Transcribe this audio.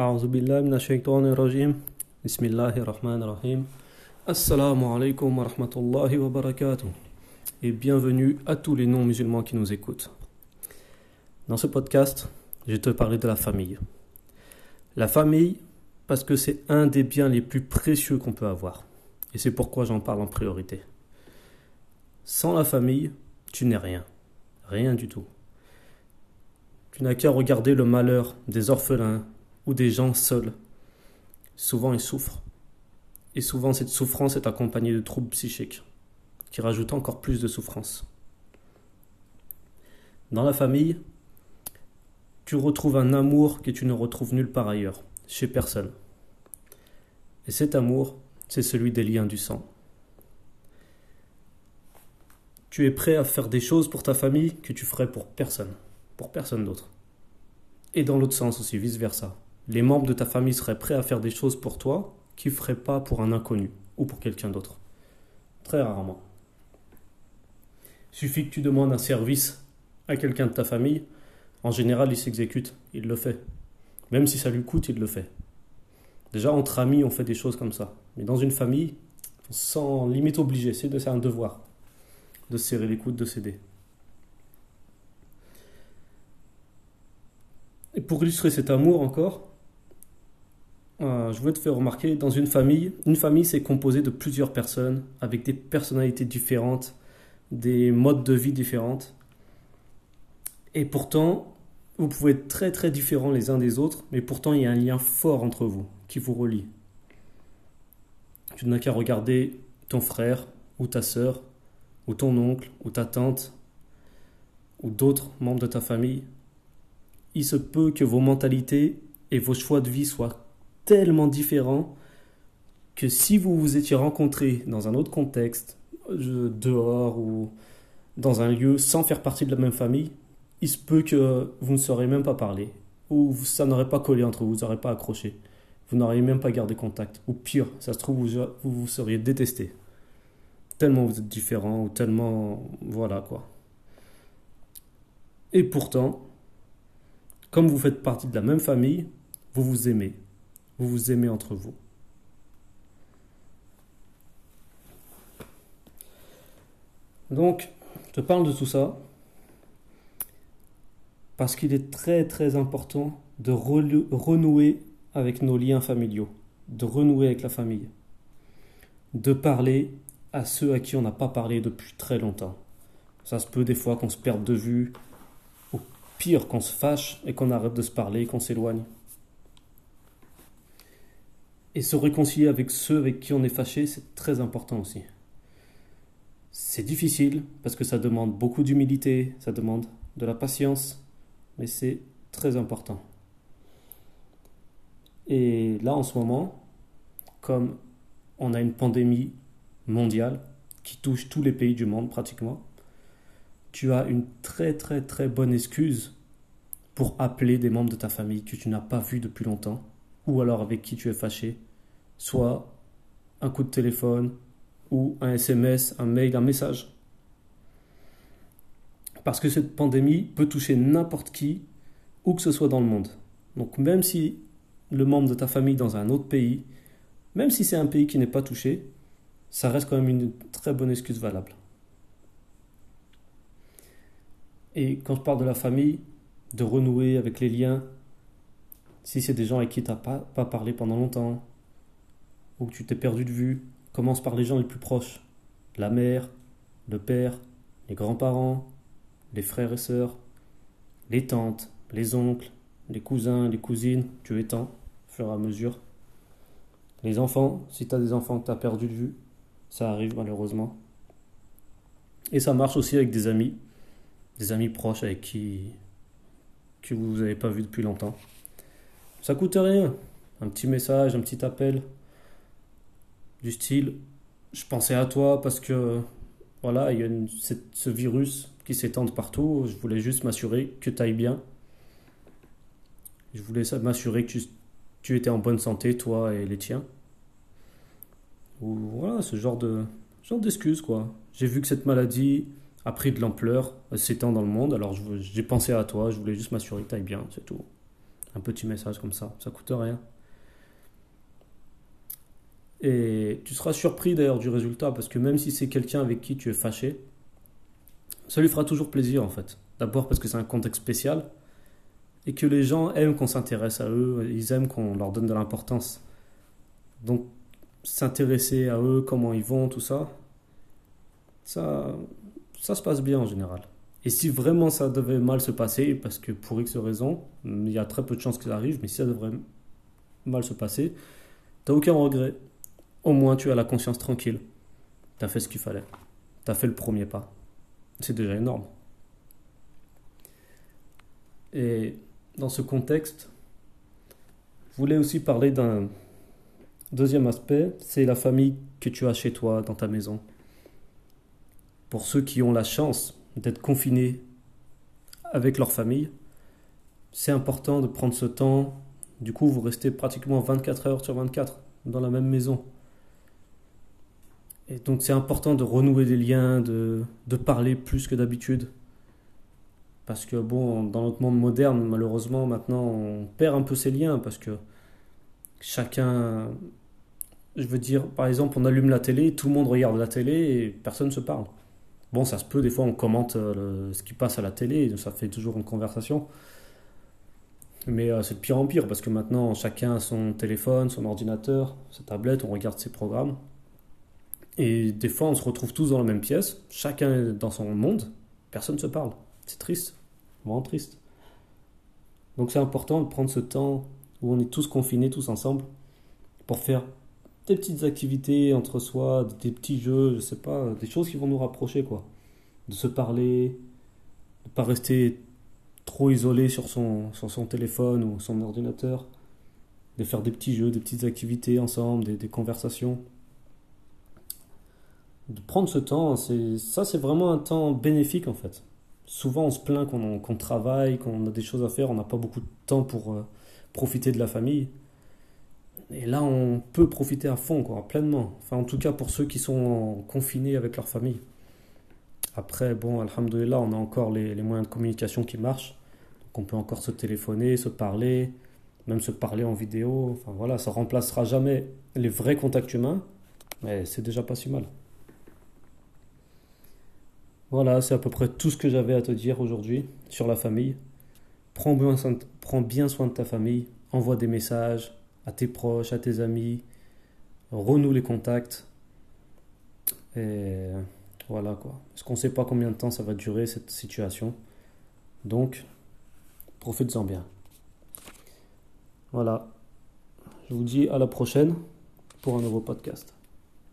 أعوذ بالله من الشيطان الرجيم بسم الله الرحمن الرحيم Assalamu alaikum wa rahmatullahi wa barakatuh et bienvenue à tous les non-musulmans qui nous écoutent. Dans ce podcast, je vais te parler de la famille. La famille, parce que c'est un des biens les plus précieux qu'on peut avoir. Et c'est pourquoi j'en parle en priorité. Sans la famille, tu n'es rien. Rien du tout. Tu n'as qu'à regarder le malheur des orphelins ou des gens seuls. Souvent ils souffrent. Et souvent cette souffrance est accompagnée de troubles psychiques, qui rajoutent encore plus de souffrance. Dans la famille, tu retrouves un amour que tu ne retrouves nulle part ailleurs, chez personne. Et cet amour, c'est celui des liens du sang. Tu es prêt à faire des choses pour ta famille que tu ferais pour personne, pour personne d'autre. Et dans l'autre sens aussi, vice-versa. Les membres de ta famille seraient prêts à faire des choses pour toi qu'ils ne feraient pas pour un inconnu ou pour quelqu'un d'autre. Très rarement. Suffit que tu demandes un service à quelqu'un de ta famille, en général il s'exécute, il le fait. Même si ça lui coûte, il le fait. Déjà, entre amis, on fait des choses comme ça. Mais dans une famille, sans limite obligé, c'est un devoir de serrer les coudes, de céder. Et pour illustrer cet amour encore, euh, je voulais te faire remarquer, dans une famille, une famille c'est composé de plusieurs personnes avec des personnalités différentes, des modes de vie différentes. Et pourtant, vous pouvez être très très différents les uns des autres, mais pourtant il y a un lien fort entre vous qui vous relie. Tu n'as qu'à regarder ton frère ou ta sœur, ou ton oncle ou ta tante, ou d'autres membres de ta famille. Il se peut que vos mentalités et vos choix de vie soient tellement différents que si vous vous étiez rencontrés dans un autre contexte, dehors ou dans un lieu sans faire partie de la même famille, il se peut que vous ne saurez même pas parler, ou ça n'aurait pas collé entre vous, vous n'aurez pas accroché, vous n'auriez même pas gardé contact, ou pire, ça se trouve, vous vous, vous seriez détesté. Tellement vous êtes différents, ou tellement. Voilà quoi. Et pourtant, comme vous faites partie de la même famille, vous vous aimez. Vous vous aimez entre vous. Donc, je te parle de tout ça parce qu'il est très très important de renouer avec nos liens familiaux, de renouer avec la famille, de parler à ceux à qui on n'a pas parlé depuis très longtemps. Ça se peut des fois qu'on se perde de vue, ou pire qu'on se fâche et qu'on arrête de se parler, qu'on s'éloigne. Et se réconcilier avec ceux avec qui on est fâché, c'est très important aussi. C'est difficile parce que ça demande beaucoup d'humilité, ça demande de la patience, mais c'est très important. Et là, en ce moment, comme on a une pandémie mondiale qui touche tous les pays du monde pratiquement, tu as une très très très bonne excuse pour appeler des membres de ta famille que tu n'as pas vus depuis longtemps, ou alors avec qui tu es fâché, soit un coup de téléphone, ou un SMS, un mail, un message. Parce que cette pandémie peut toucher n'importe qui, où que ce soit dans le monde. Donc même si le membre de ta famille dans un autre pays, même si c'est un pays qui n'est pas touché, ça reste quand même une très bonne excuse valable. Et quand je parle de la famille, de renouer avec les liens, si c'est des gens avec qui tu n'as pas, parlé pendant longtemps, ou que tu t'es perdu de vue, commence par les gens les plus proches. La mère, le père, les grands-parents, les frères et sœurs, les tantes, les oncles, les cousins, les cousines, tu étends au fur et à mesure. Les enfants, si tu as des enfants que tu as perdu de vue, ça arrive malheureusement. Et ça marche aussi avec des amis, des amis proches avec qui que vous n'avez pas vu depuis longtemps. Ça coûte rien. Un petit message, un petit appel, du style je pensais à toi parce que voilà, il y a ce virus qui s'étend partout. Je voulais juste m'assurer que tu ailles bien. Je voulais m'assurer que tu, étais en bonne santé, toi et les tiens. Ou voilà, ce genre de genre d'excuses quoi. J'ai vu que cette maladie a pris de l'ampleur, s'étend dans le monde, alors j'ai pensé à toi, je voulais juste m'assurer que tu ailles bien, c'est tout. Un petit message comme ça, ça coûte rien. Et tu seras surpris d'ailleurs du résultat, parce que même si c'est quelqu'un avec qui tu es fâché, ça lui fera toujours plaisir en fait. D'abord parce que c'est un contexte spécial, et que les gens aiment qu'on s'intéresse à eux, ils aiment qu'on leur donne de l'importance. Donc s'intéresser à eux, comment ils vont, tout ça, ça, ça se passe bien en général. Et si vraiment ça devait mal se passer, parce que pour X raison, il y a très peu de chances que ça arrive, mais si ça devrait mal se passer, t'as aucun regret. Au moins tu as la conscience tranquille. T'as fait ce qu'il fallait. T'as fait le premier pas. C'est déjà énorme. Et dans ce contexte, je voulais aussi parler d'un deuxième aspect, c'est la famille que tu as chez toi, dans ta maison. Pour ceux qui ont la chance d'être confinés avec leur famille, c'est important de prendre ce temps. Du coup, vous restez pratiquement 24 heures sur 24 dans la même maison. Et donc c'est important de renouer des liens, de, de parler plus que d'habitude. Parce que bon, dans notre monde moderne, malheureusement, maintenant, on perd un peu ces liens parce que chacun, je veux dire, par exemple, on allume la télé, tout le monde regarde la télé et personne ne se parle. Bon, ça se peut, des fois on commente euh, ce qui passe à la télé, ça fait toujours une conversation. Mais euh, c'est de pire en pire parce que maintenant chacun son téléphone, son ordinateur, sa tablette, on regarde ses programmes. Et des fois on se retrouve tous dans la même pièce, chacun dans son monde, personne ne se parle. C'est triste, vraiment triste. Donc c'est important de prendre ce temps où on est tous confinés, tous ensemble, pour faire des petites activités entre soi, des petits jeux, je sais pas, des choses qui vont nous rapprocher, quoi. De se parler, de pas rester trop isolé sur son, sur son téléphone ou son ordinateur, de faire des petits jeux, des petites activités ensemble, des, conversations. De prendre ce temps, ça c'est vraiment un temps bénéfique en fait. Souvent on se plaint qu'on, travaille, qu'on a des choses à faire, on n'a pas beaucoup de temps pour euh, profiter de la famille. Et là, on peut profiter à fond, quoi, pleinement. Enfin, en tout cas, pour ceux qui sont confinés avec leur famille. Après, bon, alhamdoulilah, on a encore les, moyens de communication qui marchent. Donc, on peut encore se téléphoner, se parler, même se parler en vidéo. Enfin, voilà, ça remplacera jamais les vrais contacts humains, mais c'est déjà pas si mal. Voilà, c'est à peu près tout ce que j'avais à te dire aujourd'hui sur la famille. Prends bien soin de ta famille, envoie des messages, à tes proches, à tes amis, renoue les contacts. Et voilà quoi. Parce qu'on ne sait pas combien de temps ça va durer cette situation. Donc, profite-en bien. Voilà. Je vous dis à la prochaine pour un nouveau podcast.